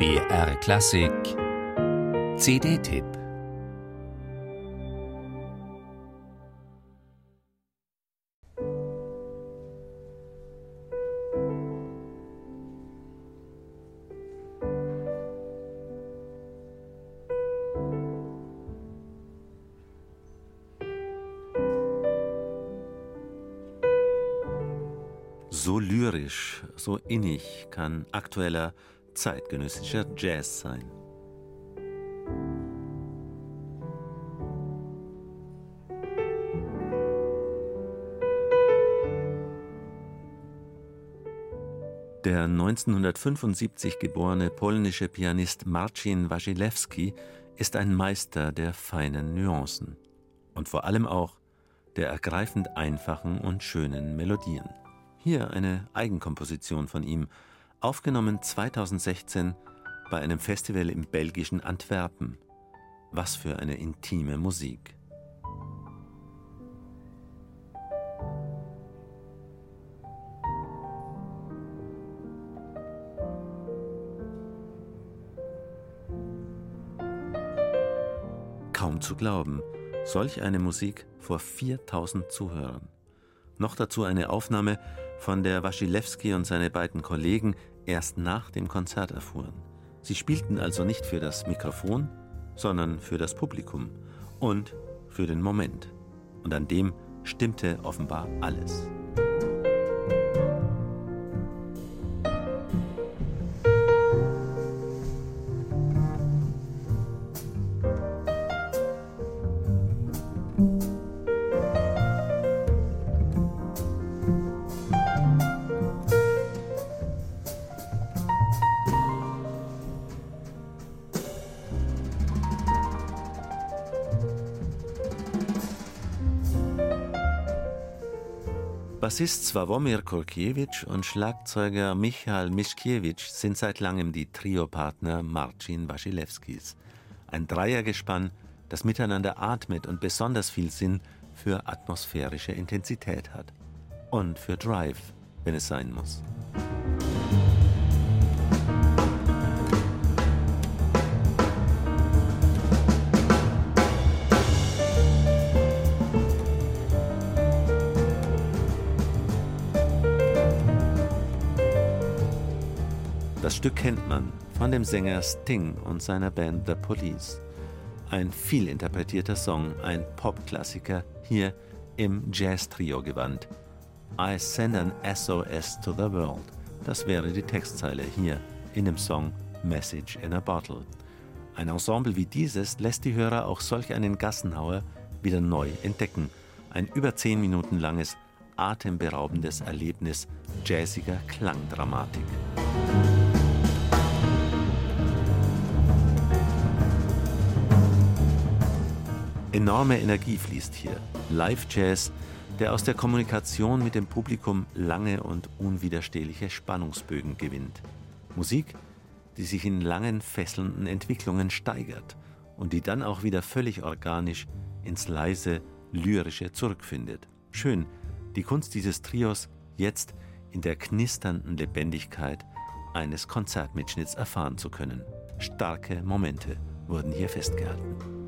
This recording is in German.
BR Klassik. CD-Tipp So lyrisch, so innig kann aktueller zeitgenössischer Jazz sein. Der 1975 geborene polnische Pianist Marcin Wasilewski ist ein Meister der feinen Nuancen und vor allem auch der ergreifend einfachen und schönen Melodien. Hier eine Eigenkomposition von ihm, aufgenommen 2016 bei einem Festival im belgischen Antwerpen. Was für eine intime Musik. Kaum zu glauben, solch eine Musik vor 4000 Zuhörern. Noch dazu eine Aufnahme, von der Wasilewski und seine beiden Kollegen erst nach dem Konzert erfuhren. Sie spielten also nicht für das Mikrofon, sondern für das Publikum und für den Moment. Und an dem stimmte offenbar alles. Bassist Swawomir Kurkiewicz und Schlagzeuger Michal Mischkiewicz sind seit langem die Triopartner Marcin Wasilewskis. Ein Dreiergespann, das miteinander atmet und besonders viel Sinn für atmosphärische Intensität hat. Und für Drive, wenn es sein muss. Das Stück kennt man von dem Sänger Sting und seiner Band The Police. Ein viel interpretierter Song, ein Popklassiker, hier im Jazz-Trio-Gewand. I send an SOS to the world. Das wäre die Textzeile hier in dem Song Message in a Bottle. Ein Ensemble wie dieses lässt die Hörer auch solch einen Gassenhauer wieder neu entdecken. Ein über zehn Minuten langes, atemberaubendes Erlebnis jazziger Klangdramatik. Enorme Energie fließt hier. Live-Jazz, der aus der Kommunikation mit dem Publikum lange und unwiderstehliche Spannungsbögen gewinnt. Musik, die sich in langen, fesselnden Entwicklungen steigert und die dann auch wieder völlig organisch ins leise, lyrische zurückfindet. Schön, die Kunst dieses Trios jetzt in der knisternden Lebendigkeit eines Konzertmitschnitts erfahren zu können. Starke Momente wurden hier festgehalten.